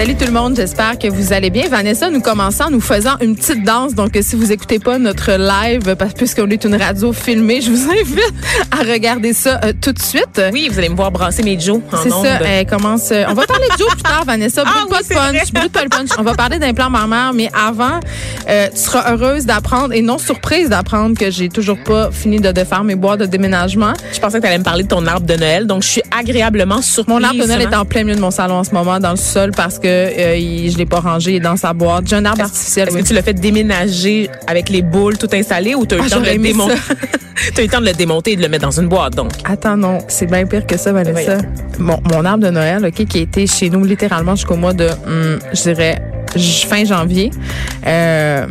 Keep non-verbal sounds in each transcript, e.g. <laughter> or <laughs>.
Salut tout le monde, j'espère que vous allez bien. Vanessa, nous commençons en nous faisant une petite danse. Donc, si vous écoutez pas notre live, parce puisqu'on est une radio filmée, je vous <laughs> invite à regarder ça euh, tout de suite. Oui, vous allez me voir brasser mes Joe en C'est ça, elle commence. euh, on va parler de Joe plus tard, Vanessa. Brûle Ah pas oui, de c'est punch, brûle pas le punch. On va parler d'un plan maman, mais avant, euh, tu seras heureuse d'apprendre et non surprise d'apprendre que j'ai toujours pas fini de défaire mes boîtes de déménagement. Je pensais que tu allais me parler de ton arbre de Noël, donc je suis agréablement surprise. Mon arbre de Noël est en plein milieu de mon salon en ce moment, dans le sol, parce que euh, il- je l'ai pas rangé dans sa boîte. J'ai un arbre artificiel. Est-ce oui. que tu l'as fait déménager avec les boules tout installées ou tu as eu Ah, le temps de j'aurais le aimé démonter? ça. <laughs> tu as eu le temps de le démonter et de le mettre dans une boîte, donc? Attends, non, c'est bien pire que ça, Vanessa. Mon, mon arbre de Noël, OK, qui a été chez nous littéralement jusqu'au mois de, hum, je dirais, fin janvier, euh,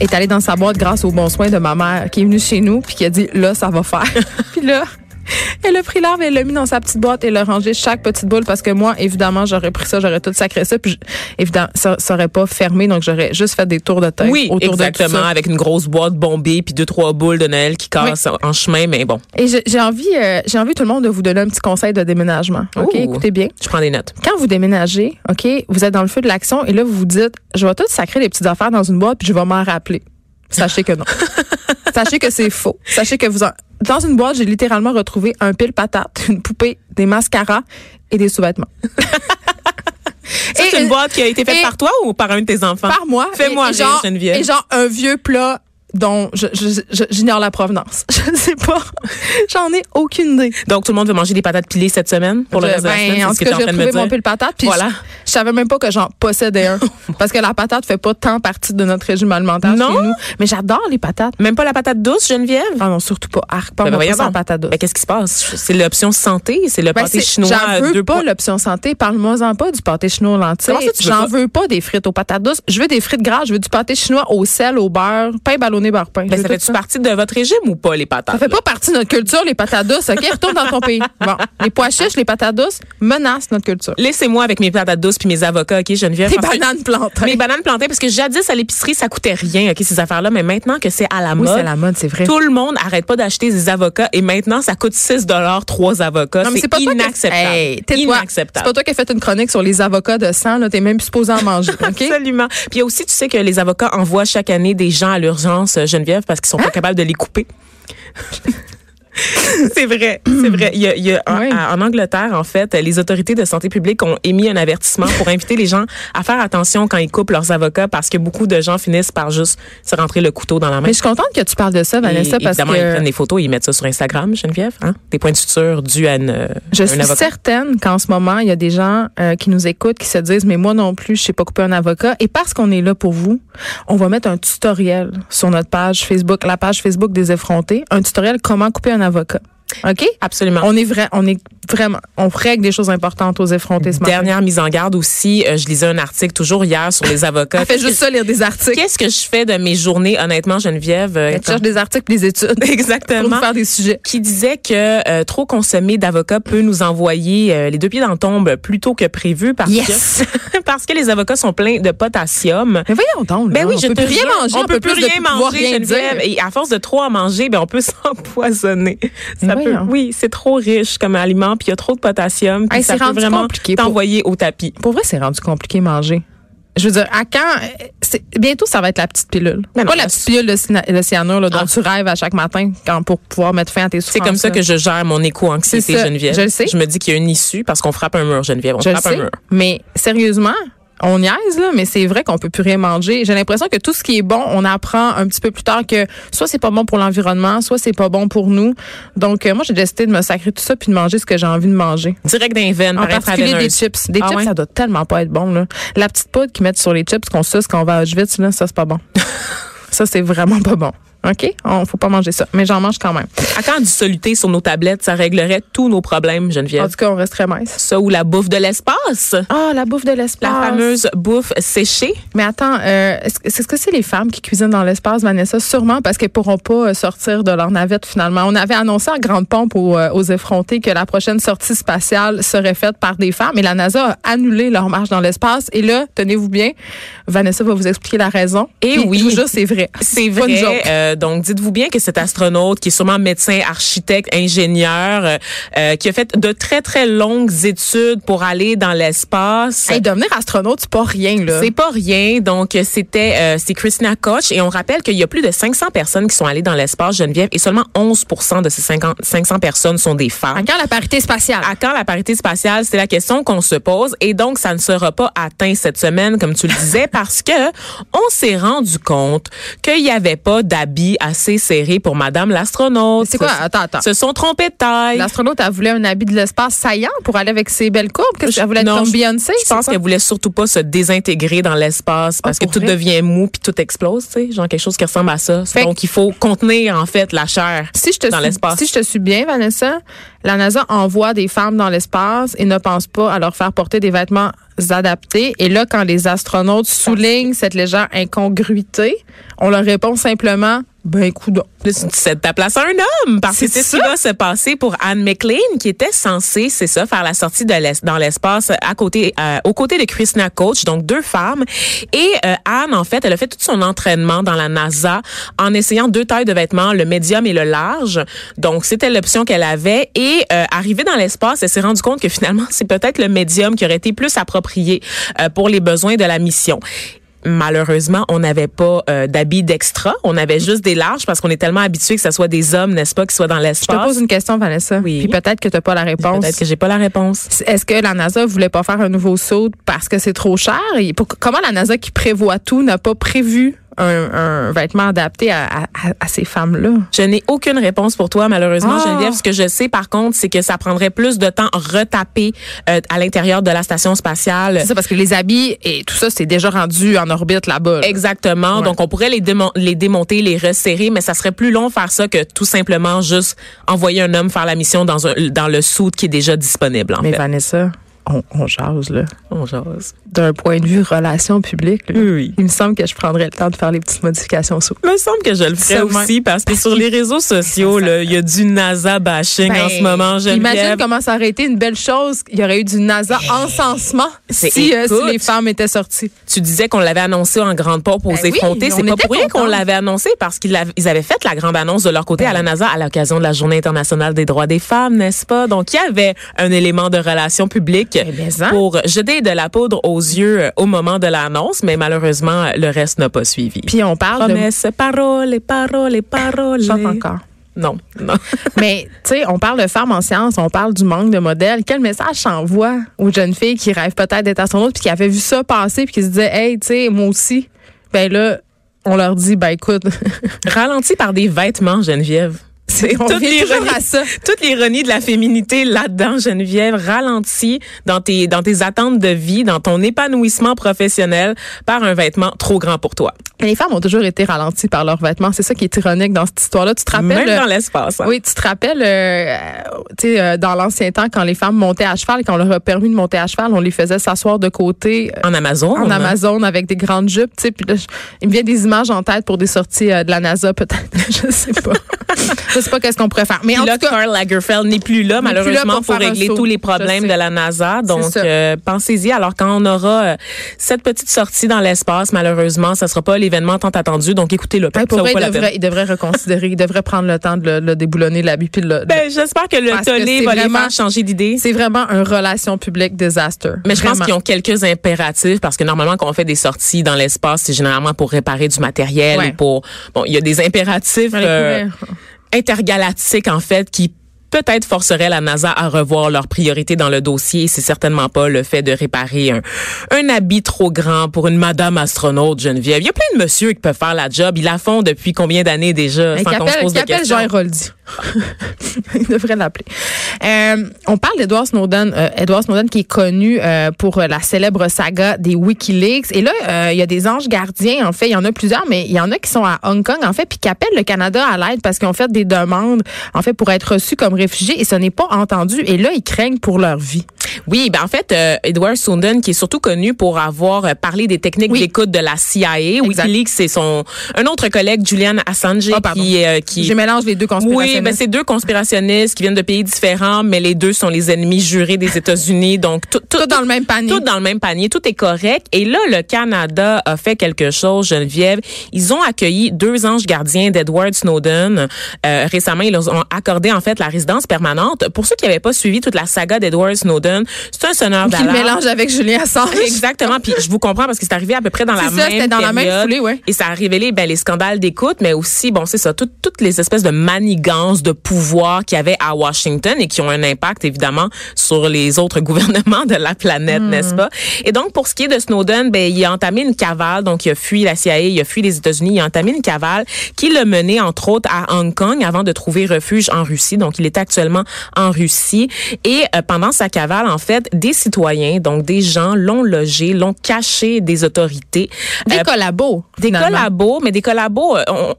est allé dans sa boîte grâce aux bons soins de ma mère qui est venue chez nous puis qui a dit, là, ça va faire. <laughs> puis là, <laughs> elle a pris l'arbre, elle l'a mis dans sa petite boîte et l'a rangé chaque petite boule parce que moi, évidemment, j'aurais pris ça, j'aurais tout sacré ça, puis je- évidemment, ça, ça aurait pas fermé, donc j'aurais juste fait des tours de tête Oui, autour de tout exactement, ça. avec une grosse boîte bombée puis deux trois boules de Noël qui cassent en chemin, mais bon, Et j'ai j'ai envie, euh, j'ai envie tout le monde de vous donner un petit conseil de déménagement. OK, Ouh. écoutez bien. je prends des notes. quand vous déménagez, OK, vous êtes dans le feu de l'action et là, vous vous dites, je vais tout sacrer les petites affaires dans une boîte puis je vais m'en rappeler. Sachez que non. <laughs> Sachez que c'est faux. Sachez que vous en... Dans une boîte, j'ai littéralement retrouvé un pile patate, <laughs> une poupée, des mascaras et des sous-vêtements. <laughs> C'est une boîte qui a été faite et- par toi ou par un de tes enfants? Par moi. Fais-moi Geneviève. Et genre un vieux plat dont je- je- je- j'ignore la provenance. <laughs> Je ne sais pas. J'en ai aucune idée. Donc, tout le monde veut manger des patates pilées cette semaine pour le Je- reste de la ben, semaine. en tout cas, j'ai retrouvé mon pile patate. Puis Voilà. je, savais même pas que j'en possédais un. <laughs> parce que la patate fait pas tant partie de notre régime alimentaire Non? chez nous. Mais j'adore les patates. Même pas la patate douce, Geneviève? Ah non, surtout pas. Arc, pas Ben, donc. patate douce. Ben, qu'est-ce qui se passe? C'est l'option santé? C'est le Ben, pâté chinois J'en veux deux pas points? l'option santé. Parle-moi-en pas du pâté chinois aux lentilles. J'en veux pas des frites aux patates douces. Je veux des frites grasses. Je veux du pâté chinois au sel, au beurre, pain ballonné, pain. Je Ben, ça fait-tu partie de votre régime ou pas, les patates? Ça fait pas partie de notre culture, les patates douces, OK? Retourne dans ton pays. Bon. Les pois chiches, les patates douces menacent notre culture. Laissez-moi avec mes patates douces puis mes avocats, OK, Geneviève? Que- bananes plantées. Mes bananes plantées, parce que jadis, à l'épicerie, ça coûtait rien, OK, ces affaires-là. Mais maintenant que c'est à la Oui, mode, c'est la mode, c'est vrai. tout le monde arrête pas d'acheter des avocats et maintenant, ça coûte 6 trois avocats. Non, mais C'est pas toi inacceptable. C'est inacceptable. pas toi qui as fait une chronique sur les avocats de sang, là. T'es même supposé en manger, OK? <laughs> Absolument. Puis aussi, tu sais que les avocats envoient chaque année des gens à l'urgence, Geneviève, parce qu'ils sont Hein? pas capables de les couper. <laughs> <laughs> c'est vrai, c'est vrai. Il y a, il y a- en- Oui. à- en, Angleterre, en fait, les autorités de santé publique ont émis un avertissement pour inviter les gens à faire attention quand ils coupent leurs avocats parce que beaucoup de gens finissent par juste se rentrer le couteau dans la main. Mais je suis contente que tu parles de ça, Vanessa, Et parce évidemment, ils prennent des photos et ils mettent ça sur Instagram, Geneviève. Hein? Des points de suture dus à une, je un suis avocat. certaine qu'en ce moment, il y a des gens euh, qui nous écoutent, qui se disent, mais moi non plus, je sais pas couper un avocat. Et parce qu'on est là pour vous, on va mettre un tutoriel sur notre page Facebook, la page Facebook des effrontés, un tutoriel comment couper un avocat. OK? Absolument. On est vrai, on est vraiment, on règle des choses importantes aux effrontés ce matin. Dernière mise en garde aussi, euh, je lisais un article toujours hier sur les avocats. Elle fait juste ça, lire des articles. Qu'est-ce que je fais de mes journées, honnêtement, Geneviève? euh, Elle cherche des articles, des études. <laughs> Pour Exactement. nous faire des sujets. Qui disait que euh, trop consommer d'avocats peut nous envoyer euh, les deux pieds dans le tombe plus tôt que prévu parce Yes. que <laughs> parce que les avocats sont pleins de potassium. Mais voyons donc. Ben là, oui, on je peut te plus rien manger, on, peut plus rien manger, rien Geneviève. Et à force de trop en manger, ben on peut <laughs> s'empoisonner. Ça oui, c'est trop riche comme aliment, puis il y a trop de potassium, puis Hey, ça peut vraiment compliqué pour- t'envoyer au tapis. Pour vrai, c'est rendu compliqué manger. Je veux dire, à quand bientôt ça va être la petite pilule. Mais non, pas la petite pilule de, cyanure là, dont Ah. tu rêves à chaque matin quand, pour pouvoir mettre fin à tes souffrances. C'est comme ça que je gère mon éco-anxiété, Geneviève. je le sais. Je me dis qu'il y a une issue parce qu'on frappe un mur, Geneviève. On je le frappe un sais. mur. Mais sérieusement, on niaise, là, mais c'est vrai qu'on peut plus rien manger. J'ai l'impression que tout ce qui est bon, on apprend un petit peu plus tard que soit c'est pas bon pour l'environnement, soit c'est pas bon pour nous. Donc, euh, moi, j'ai décidé de me sacrer tout ça puis de manger ce que j'ai envie de manger. Direct d'un veine, En par particulier des chips. Des Ah chips, ouais? ça doit tellement pas être bon, là. La petite poudre qu'ils mettent sur les chips qu'on suce quand on va à Auschwitz, là, ça, c'est pas bon. <laughs> ça, c'est vraiment pas bon. OK? On faut pas manger ça. Mais j'en mange quand même. À quand du soluté sur nos tablettes, ça réglerait tous nos problèmes, En Geneviève. tout cas, on resterait mince. Ça ou la bouffe de l'espace? Ah, la bouffe de l'espace. La fameuse bouffe séchée. Mais attends, euh, est-ce que- est-ce que c'est les femmes qui cuisinent dans l'espace, Vanessa? Sûrement parce qu'elles pourront pas euh, sortir de leur navette finalement. On avait annoncé en grande pompe aux, euh, aux effrontés que la prochaine sortie spatiale serait faite par des femmes et la NASA a annulé leur marche dans l'espace. Et là, tenez-vous bien, Vanessa va vous expliquer la raison. Et Puis, oui. je vous jure, c'est vrai. C'est pas une vrai. joke. Euh, donc, dites-vous bien que cet astronaute, qui est sûrement médecin, architecte, ingénieur, euh, euh, qui a fait de très, très longues études pour aller dans l'espace. Hey, devenir astronaute, c'est pas rien, là. C'est pas rien. Donc, euh, c'était euh, c'est Christina Koch. Et on rappelle qu'il y a plus de 500 personnes qui sont allées dans l'espace, Geneviève, et seulement 11% de ces 50 500 personnes sont des femmes. Encore la parité spatiale. À quand la parité spatiale, c'est la question qu'on se pose et donc ça ne sera pas atteint cette semaine comme tu le disais <laughs> parce que on s'est rendu compte qu'il n'y avait pas d'habits assez serrés pour madame l'astronaute. C'est quoi? Attends, attends. Se sont trompés de taille. L'astronaute, elle voulait un habit de l'espace saillant pour aller avec ses belles courbes? Qu'est-ce qu'elle voulait être Non, comme Beyoncé? Je pense qu'elle voulait surtout pas se désintégrer dans l'espace parce Ah, que pour tout vrai? devient mou puis tout explose, tu sais, genre quelque chose qui ressemble à ça. Fait que- Donc il faut contenir en fait la chair si je te dans l'espace. si je te suis bien, Vanessa, la NASA envoie des femmes dans l'espace et ne pense pas à leur faire porter des vêtements Et là, quand les astronautes soulignent cette légère incongruité, on leur répond simplement, ben, tu cèdes ta place à un homme parce que C'est c'est ce qui va se passer pour Anne McLean qui était censée, c'est ça, faire la sortie de dans l'espace à côté, euh, aux côtés de Christina Coach, donc deux femmes. Et euh, Anne, en fait, elle a fait tout son entraînement dans la NASA en essayant deux tailles de vêtements, le médium et le large. Donc c'était l'option qu'elle avait. Et euh, arrivée dans l'espace, elle s'est rendue compte que finalement <laughs> c'est peut-être le médium qui aurait été plus approprié euh, pour les besoins de la mission. Malheureusement, on n'avait pas euh, d'habits d'extra. On avait juste des larges parce qu'on est tellement habitué que ce soit des hommes, n'est-ce pas, qui soient dans Je te l'espace. pose une question, Vanessa. Oui. Puis peut-être que tu n'as pas la réponse. Peut-être que j'ai pas la réponse. Est-ce que la NASA voulait pas faire un nouveau saut parce que c'est trop cher? Et pour- comment la NASA qui prévoit tout n'a pas prévu un, un vêtement adapté à, à- à ces femmes-là? Je n'ai aucune réponse pour toi, malheureusement, Ah. Geneviève. Ce que je sais, par contre, c'est que ça prendrait plus de temps retaper euh, à l'intérieur de la station spatiale. C'est ça, parce que les habits et tout ça, c'est déjà rendu en orbite là-bas. là. Exactement. Ouais. Donc, on pourrait les, démon- les démonter, les resserrer, mais ça serait plus long faire ça que tout simplement juste envoyer un homme faire la mission dans, un, dans le suit qui est déjà disponible, en Mais fait. Vanessa, on, on jase, là. On jase. D'un point de vue relations publiques, là, Oui. il me semble que je prendrais le temps de faire les petites modifications sous. me semble que je le ferais aussi parce que sur les réseaux sociaux, là, il y a du NASA bashing en ce moment, Ben, Imagine Geneviève. comment ça aurait été une belle chose. Il y aurait eu du NASA encensement C'est- si, euh, si les femmes étaient sorties. Tu disais qu'on l'avait annoncé en grande pompe aux Ben effrontés. on C'est pas pour rien qu'on l'avait annoncé parce qu'ils avaient, fait la grande annonce de leur côté à la NASA à l'occasion de la Journée internationale des droits des femmes, n'est-ce pas? Donc, il y avait un élément de relation publique Eh ça. pour jeter de la poudre aux yeux euh, au moment de l'annonce, mais malheureusement, le reste n'a pas suivi. Puis on parle de... Promesses, paroles, paroles, paroles. Chante encore. Non, non. <laughs> Mais, tu sais, on parle de femmes en sciences, on parle du manque de modèles. Quel message s'envoie aux jeunes filles qui rêvent peut-être d'être astronautes puis qui avaient vu ça passer puis qui se disaient, hey, tu sais, moi aussi? Ben là, on leur dit, ben écoute, <laughs> Ralenti par des vêtements, Geneviève. <laughs> C'est toute l'ironie- toute de la féminité là-dedans, Geneviève, ralenti dans tes, dans tes attentes de vie, dans ton épanouissement professionnel par un vêtement trop grand pour toi. les femmes ont toujours été ralenties par leurs vêtements. C'est ça qui est ironique dans cette histoire-là. Tu te rappelles? Même euh, dans l'espace. hein. Oui, tu te rappelles, euh, tu sais, euh, dans l'ancien temps, quand les femmes montaient à cheval, quand on leur a permis de monter à cheval, on les faisait s'asseoir de côté euh, En Amazon. en. Amazon avec des grandes jupes, tu sais. Puis il me vient des images en tête pour des sorties de la NASA, peut-être. <laughs> je sais pas. <laughs> je sais pas qu'est-ce qu'on pourrait faire. Mais en là, tout cas, Karl Lagerfeld n'est plus là, N'est plus là malheureusement, pour régler saut. tous les problèmes de la NASA. Donc, euh, pensez-y. Alors, quand on aura euh, cette petite sortie dans l'espace, malheureusement, ça sera pas l'événement tant attendu. Donc, écoutez-le. ouais, pour vrai, il la devrait, il devrait reconsidérer, il devrait prendre le temps de le, le déboulonner, l'habit, puis de le- Ben, j'espère que le tollé va vraiment- changer d'idée. c'est vraiment un relation publique disaster. Mais je pense qu'ils ont quelques impératifs parce que normalement quand on fait des sorties dans l'espace, c'est généralement pour réparer du matériel Ouais. ou pour bon, il y a des impératifs euh, poulets. intergalactiques en fait qui peut-être forcerait la NASA à revoir leurs priorités dans le dossier. C'est certainement pas le fait de réparer un, un habit trop grand pour une madame astronaute, Geneviève. Il y a plein de monsieur qui peuvent faire la job. Ils la font depuis combien d'années déjà, Mais sans qu'on se pose de questions? Jean Héroldi. <laughs> Il devrait l'appeler. Euh, on parle d'Edward Snowden. Euh, Edward Snowden qui est connu euh, pour la célèbre saga des WikiLeaks. Et là, il y a des anges gardiens, en fait. Il y en a plusieurs, mais il y en a qui sont à Hong Kong, en fait, puis qui appellent le Canada à l'aide parce qu'ils ont fait des demandes, en fait, pour être reçus comme réfugiés. Et ce n'est pas entendu. Et là, ils craignent pour leur vie. Oui, ben en fait, euh, Edward Snowden, qui est surtout connu pour avoir euh, parlé des techniques Oui. d'écoute de la CIA, WikiLeaks, c'est son un autre collègue, Julian Assange, Ah, qui euh, qui Je mélange les deux oui, conspirationnistes. ben c'est deux conspirationnistes qui viennent de pays différents, mais les deux sont les ennemis jurés des États-Unis. <laughs> Donc tout, tout, Tout dans le même panier. Tout dans le même panier, tout est correct. Et là, le Canada a fait quelque chose, Geneviève. Ils ont accueilli deux anges gardiens d'Edward Snowden. Euh, récemment, ils leur ont accordé en fait la résidence permanente. Pour ceux qui n'avaient pas suivi toute la saga d'Edward Snowden, c'est un sonneur Qui d'alarme. mélange avec Julien Assange. <laughs> Exactement. Puis je vous comprends parce que c'est arrivé à peu près dans la ça, même c'était dans la même période. foulée, ouais. Et ça a révélé ben, les scandales d'écoute, mais aussi, bon, c'est ça, tout- toutes les espèces de manigances de pouvoir qu'il y avait à Washington et qui ont un impact, évidemment, sur les autres <laughs> gouvernements de la planète, Hmm. n'est-ce pas? Et donc, pour ce qui est de Snowden, ben, il a entamé une cavale, donc il a fui la CIA, il a fui les États-Unis, il a entamé une cavale qui l'a mené, entre autres, à Hong Kong avant de trouver refuge en Russie. Donc, il est actuellement en Russie. Et euh, pendant sa cavale, en fait, des citoyens, donc des gens, l'ont logé, l'ont caché des autorités. Des Euh, collabos. des finalement. collabos, mais des collabos, euh, on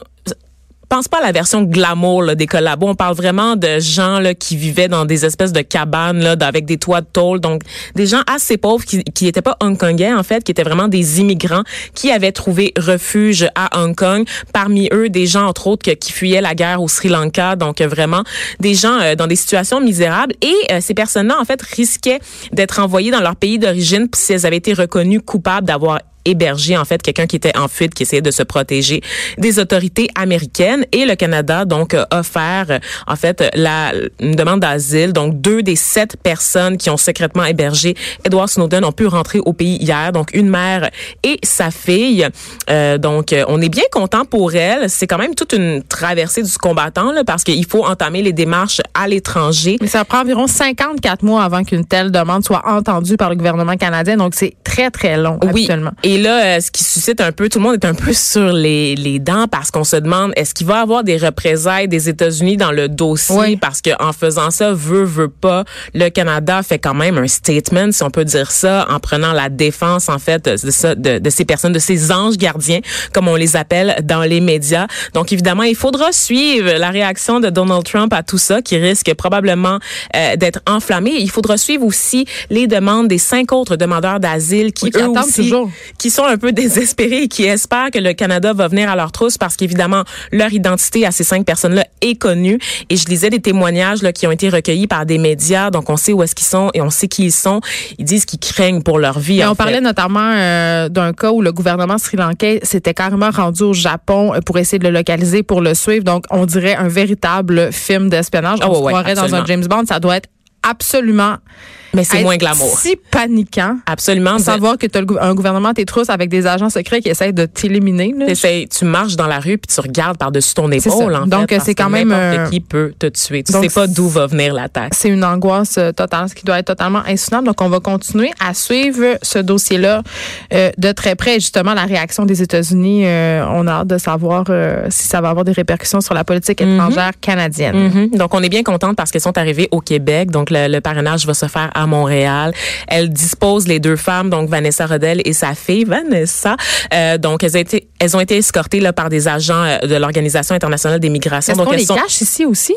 pense pas à la version glamour là, des collabos. On parle vraiment de gens là, qui vivaient dans des espèces de cabanes là, avec des toits de tôle. Donc, des gens assez pauvres qui n'étaient pas hongkongais, en fait, qui étaient vraiment des immigrants qui avaient trouvé refuge à Hong Kong. Parmi eux, des gens, entre autres, qui fuyaient la guerre au Sri Lanka. Donc, euh, vraiment, des gens euh, dans des situations misérables. Et euh, ces personnes-là, en fait, risquaient d'être envoyées dans leur pays d'origine si elles avaient été reconnues coupables d'avoir hébergé en fait quelqu'un qui était en fuite qui essayait de se protéger des autorités américaines et le Canada donc a offert en fait la une demande d'asile donc deux des sept personnes qui ont secrètement hébergé Edward Snowden ont pu rentrer au pays hier donc une mère et sa fille Euh, donc on est bien content pour elle c'est quand même toute une traversée du combattant là, parce qu'il faut entamer les démarches à l'étranger Mais ça prend environ 54 mois avant qu'une telle demande soit entendue par le gouvernement canadien. Donc, c'est très, très long, Oui. habituellement. Et là, euh, ce qui suscite un peu, tout le monde est un peu sur les, les dents parce qu'on se demande est-ce qu'il va y avoir des représailles des États-Unis dans le dossier? Oui. parce que en faisant ça, veut veut pas, le Canada fait quand même un statement, si on peut dire ça, en prenant la défense en fait de, ça, de, de ces personnes, de ces anges gardiens, comme on les appelle dans les médias. Donc évidemment, il faudra suivre la réaction de Donald Trump à tout ça, qui risque probablement euh, d'être enflammé. Il faudra suivre aussi les demandes des cinq autres demandeurs d'asile qui Oui, qui eux attendent aussi, toujours. Qui sont un peu désespérés et qui espèrent que le Canada va venir à leur trousse parce qu'évidemment, leur identité à ces cinq personnes-là est connue. Et je lisais des témoignages là, qui ont été recueillis par des médias, donc on sait où est-ce qu'ils sont et on sait qui ils sont. Ils disent qu'ils craignent pour leur vie. Et on parlait notamment euh, d'un cas où le gouvernement sri-lankais s'était carrément rendu au Japon euh, pour essayer de le localiser, pour le suivre. Donc, on dirait un véritable film d'espionnage. Ah on ouais, se croirait dans un. James Bond. Ça doit être absolument Mais c'est moins glamour. si paniquant. Absolument. de Savoir que tu as un gouvernement tes trousses avec des agents secrets qui essayent de t'éliminer. tu marches dans la rue puis tu regardes par-dessus ton épaule. En Donc, c'est quand même, euh, qui peut te tuer. Tu donc, sais pas d'où va venir l'attaque. C'est une angoisse euh, totale, ce qui doit être totalement insoutenable. Donc, on va continuer à suivre ce dossier-là euh, de très près. Et Justement, la réaction des États-Unis, euh, on a hâte de savoir si ça va avoir des répercussions sur la politique étrangère canadienne. Mhm. Donc, on est bien contente parce qu'elles sont arrivées au Québec. Donc, le, le parrainage va se faire à Montréal. Elles disposent les deux femmes, donc Vanessa Rodel et sa fille Vanessa. Euh, donc, elles ont été, elles ont été escortées là par des agents euh, de l'Organisation internationale des migrations. Est-ce Donc, qu'on elles les sont, cache ici aussi?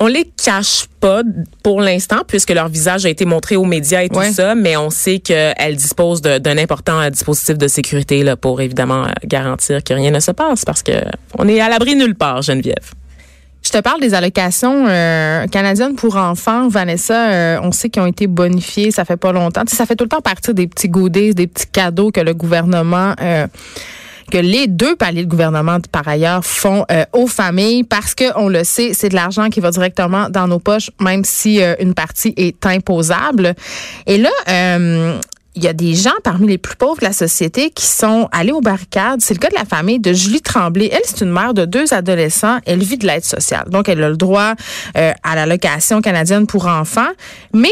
on les cache pas pour l'instant puisque leur visage a été montré aux médias et tout Ouais. ça, mais on sait qu'elles disposent de- d'un important euh, dispositif de sécurité là pour évidemment garantir que rien ne se passe parce que on est à l'abri nulle part, Geneviève. Te parle des allocations euh, canadiennes pour enfants. Vanessa, euh, on sait qu'ils ont été bonifiés, ça fait pas longtemps. Ça fait tout le temps partir des petits goodies, des petits cadeaux que le gouvernement... euh, que les deux paliers de gouvernement, par ailleurs, font aux familles parce que on le sait, c'est de l'argent qui va directement dans nos poches, même si une partie est imposable. Et là, il y a des gens parmi les plus pauvres de la société qui sont allés aux barricades. C'est le cas de la famille de Julie Tremblay. Elle, c'est une mère de deux adolescents. Elle vit de l'aide sociale. Donc, elle a le droit euh, à la location canadienne pour enfants. Mais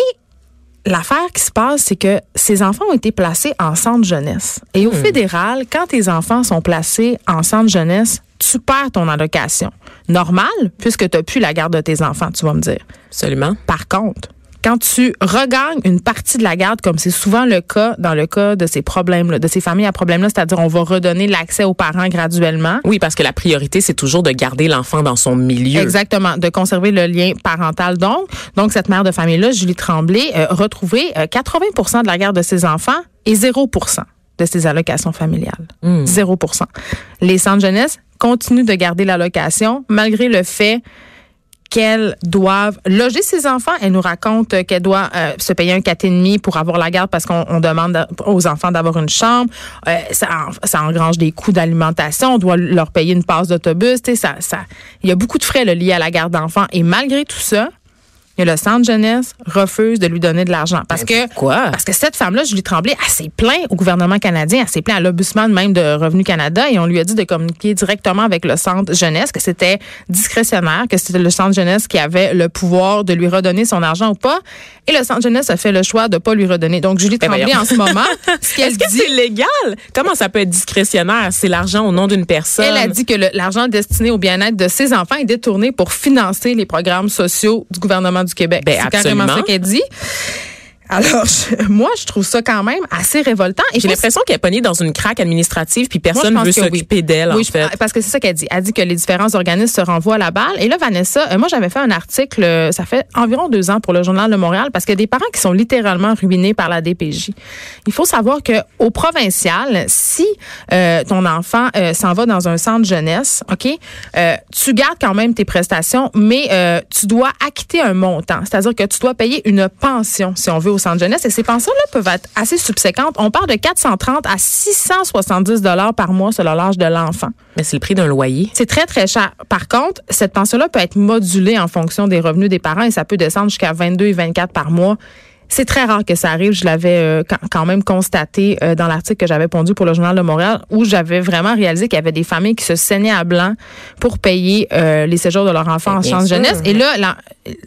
l'affaire qui se passe, c'est que ces enfants ont été placés en centre jeunesse. Et au fédéral, quand tes enfants sont placés en centre jeunesse, tu perds ton allocation. Normal, puisque tu n'as plus la garde de tes enfants, tu vas me dire. Absolument. Par contre, quand tu regagnes une partie de la garde, comme c'est souvent le cas dans le cas de ces problèmes-là, de ces familles à problème-là, c'est-à-dire on va redonner l'accès aux parents graduellement. Oui, parce que la priorité, c'est toujours de garder l'enfant dans son milieu. Exactement, de conserver le lien parental. Donc, donc cette mère de famille-là, Julie Tremblay, a retrouvé 80% de la garde de ses enfants et 0% de ses allocations familiales. 0% Les centres jeunesse continuent de garder l'allocation malgré le fait qu'elles doivent loger ses enfants. Elle nous raconte qu'elle doit euh, se payer un quatre et demi pour avoir la garde parce qu'on demande aux enfants d'avoir une chambre. Euh, ça, ça engrange des coûts d'alimentation. On doit leur payer une passe d'autobus. Ça, ça, il y a beaucoup de frais là, liés à la garde d'enfants. Et malgré tout ça, le centre jeunesse refuse de lui donner de l'argent. Parce que quoi? Parce que cette femme-là, Julie Tremblay, elle s'est plaint au gouvernement canadien, elle s'est plaint à l'Obusman même de Revenu Canada et on lui a dit de communiquer directement avec le centre jeunesse, que c'était discrétionnaire, que c'était le centre jeunesse qui avait le pouvoir de lui redonner son argent ou pas. Et le centre jeunesse a fait le choix de pas lui redonner. Donc Julie Tremblay, en ce moment, <laughs> ce qu'elle Est-ce que c'est légal? Comment ça peut être discrétionnaire? C'est l'argent au nom d'une personne. Elle a dit que l'argent destiné au bien-être de ses enfants est détourné pour financer les programmes sociaux du gouvernement du Québec. Ben, c'est carrément ça qu'elle dit? Alors, moi, je trouve ça quand même assez révoltant. J'ai l'impression qu'elle est pognée dans une craque administrative, puis personne ne veut s'occuper d'elle. Oui, en fait. parce que c'est ça qu'elle dit. Elle dit que les différents organismes se renvoient à la balle. Et là, Vanessa, euh, moi, j'avais fait un article, euh, ça fait environ deux ans pour le Journal de Montréal, parce qu'il y a des parents qui sont littéralement ruinés par la DPJ. Il faut savoir que au provincial, si euh, ton enfant euh, s'en va dans un centre jeunesse, ok, euh, tu gardes quand même tes prestations, mais tu dois acquitter un montant, c'est-à-dire que tu dois payer une pension si on veut au centre jeunesse. Et ces pensions-là peuvent être assez subséquentes. On parle de 430 à 670 dollars par mois selon l'âge de l'enfant. Mais c'est le prix d'un loyer. C'est très, très cher. Par contre, cette pension-là peut être modulée en fonction des revenus des parents et ça peut descendre jusqu'à 22 et 24 par mois. C'est très rare que ça arrive. Je l'avais euh, quand même constaté euh, dans l'article que j'avais pondu pour le Journal de Montréal, où j'avais vraiment réalisé qu'il y avait des familles qui se saignaient à blanc pour payer euh, les séjours de leurs enfants en centre jeunesse. Et là, la,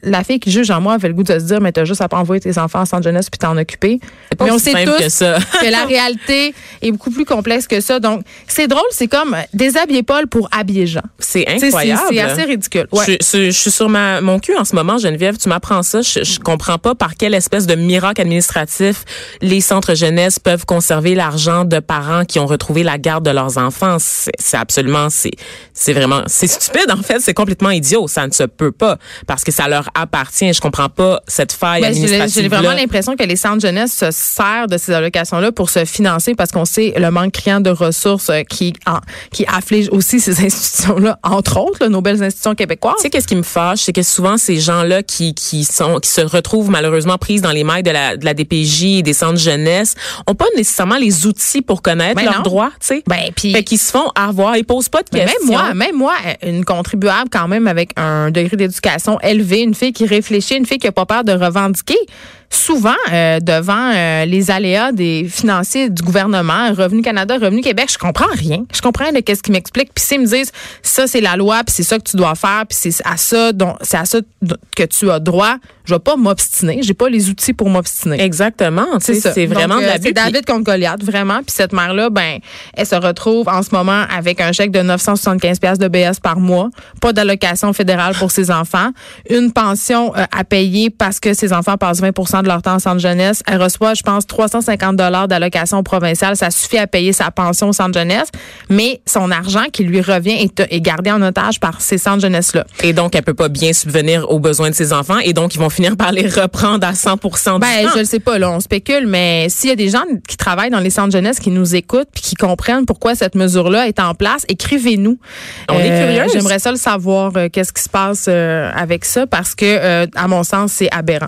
la, fille qui juge en moi avait le goût de se dire, mais t'as juste à pas envoyer tes enfants en centre jeunesse puis t'en occuper. Mais on sait tous que, ça. <laughs> que, la <laughs> réalité est beaucoup plus complexe que ça. Donc, c'est drôle, c'est comme déshabiller Paul pour habiller Jean. C'est incroyable. C'est assez ridicule. Ouais. Je, je, je, suis sur ma, mon cul en ce moment, Geneviève. Tu m'apprends ça. Je, je comprends pas par quelle espèce de miracle administratif les centres jeunesse peuvent conserver l'argent de parents qui ont retrouvé la garde de leurs enfants. C'est absolument, c'est, c'est vraiment, c'est stupide en fait. C'est complètement idiot. Ça ne se peut pas parce que ça leur appartient. Je comprends pas cette faille ben, administrative. J'ai vraiment l'impression que les centres jeunesse se servent de ces allocations-là pour se financer parce qu'on sait le manque criant de ressources qui, en, qui afflige aussi ces <laughs> institutions-là, entre autres, là, nos belles institutions québécoises. Tu sais, qu'est-ce qui me fâche, c'est que souvent ces gens-là qui, qui sont, qui se retrouvent malheureusement prises dans les mailles de la, de la DPJ et des centres jeunesse ont pas nécessairement les outils pour connaître ben leurs non. droits, tu sais. Ben, puis fait qu'ils se font avoir, ils posent pas de questions. Même moi, même moi, une contribuable quand même avec un degré d'éducation élevé, une fille qui réfléchit, une fille qui a pas peur de revendiquer souvent euh, devant euh, les aléas des financiers du gouvernement, Revenu Canada, Revenu Québec, je comprends rien. Je comprends de qu'est-ce qu'ils m'expliquent. Puis s'ils me disent ça c'est la loi, puis c'est ça que tu dois faire, puis c'est à ça dont c'est à ça que tu as droit, je vais pas m'obstiner, j'ai pas les outils pour m'obstiner. Exactement, c'est c'est vraiment Donc, de euh. C'est David contre Goliath vraiment, puis cette mère là ben elle se retrouve en ce moment avec un chèque de 975 pièces de BS par mois, pas d'allocation fédérale pour ses enfants, une pension euh, à payer parce que ses enfants passent 20 de leur temps en centre jeunesse. Elle reçoit, je pense, 350 dollars d'allocation provinciale. Ça suffit à payer sa pension au centre jeunesse, mais son argent qui lui revient est, est gardé en otage par ces centres jeunesse-là. Et donc, elle peut pas bien subvenir aux besoins de ses enfants et donc, ils vont finir par les reprendre à 100 du Ben, temps. je le sais pas, là, on spécule, mais s'il y a des gens qui travaillent dans les centres jeunesse qui nous écoutent puis qui comprennent pourquoi cette mesure-là est en place, écrivez-nous. On est curieuse. J'aimerais ça le savoir, euh, qu'est-ce qui se passe euh, avec ça, parce que, euh, à mon sens, c'est aberrant.